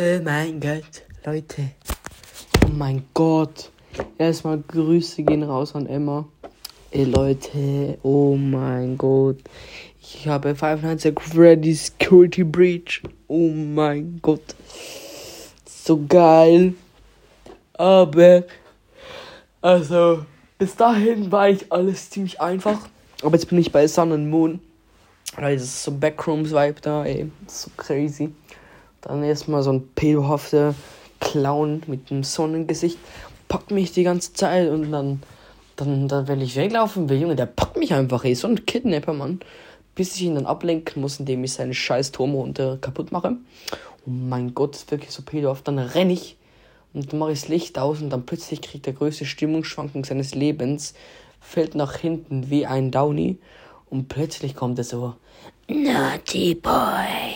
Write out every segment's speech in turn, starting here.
Oh mein Gott, Leute. Oh mein Gott. Erstmal Grüße gehen raus an Emma. Ey Leute, oh mein Gott. Ich habe Five Freddy's Security Breach. Oh mein Gott. So geil. Aber, also, bis dahin war ich alles ziemlich einfach. Aber jetzt bin ich bei Sun and Moon. Weil das ist so Backrooms-Vibe da, ey. So crazy. Dann erstmal so ein pedohafter Clown mit einem Sonnengesicht. Packt mich die ganze Zeit und dann, dann, dann, wenn ich weglaufen will, Junge, der packt mich einfach, ey. So ein Kidnapper, Mann. Bis ich ihn dann ablenken muss, indem ich seine scheiß Turmrunde kaputt mache. Oh mein Gott, ist wirklich so pedohaft. Dann renne ich und dann mache ich das Licht aus und dann plötzlich kriegt der größte Stimmungsschwankung seines Lebens, fällt nach hinten wie ein Downy und plötzlich kommt er so, Naughty Boy.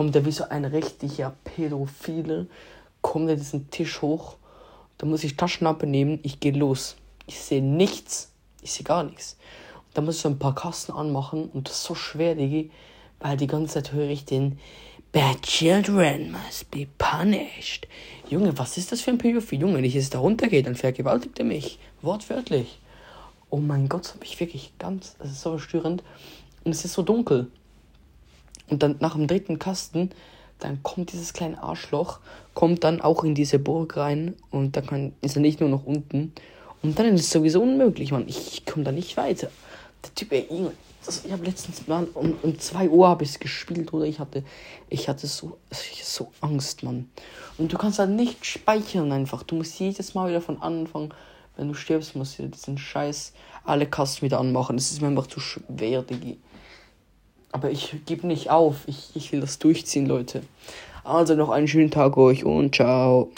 Kommt er wie so ein richtiger Pädophile, kommt er diesen Tisch hoch, da muss ich Taschenlampe nehmen, ich gehe los. Ich sehe nichts, ich sehe gar nichts. Und dann muss ich so ein paar Kasten anmachen und das ist so schwer, Digi, weil die ganze Zeit höre ich den Bad Children must be punished. Junge, was ist das für ein Pädophil? Junge, wenn ich jetzt da runtergehe, dann vergewaltigt er mich. Wortwörtlich. Oh mein Gott, das ich wirklich ganz, das ist so verstörend. Und es ist so dunkel. Und dann nach dem dritten Kasten, dann kommt dieses kleine Arschloch, kommt dann auch in diese Burg rein und dann kann, ist er nicht nur noch unten. Und dann ist es sowieso unmöglich, Mann. Ich, ich komme da nicht weiter. Der Typ, ey, das, ich habe letztens mal um, um 2 Uhr habe ich es gespielt, oder? Ich hatte, ich hatte so, so Angst, Mann. Und du kannst da nicht speichern einfach. Du musst jedes Mal wieder von Anfang, wenn du stirbst, musst du diesen Scheiß alle Kasten wieder anmachen. Das ist mir einfach zu schwer, Digi. Aber ich gebe nicht auf. Ich, ich will das durchziehen, Leute. Also noch einen schönen Tag euch und ciao.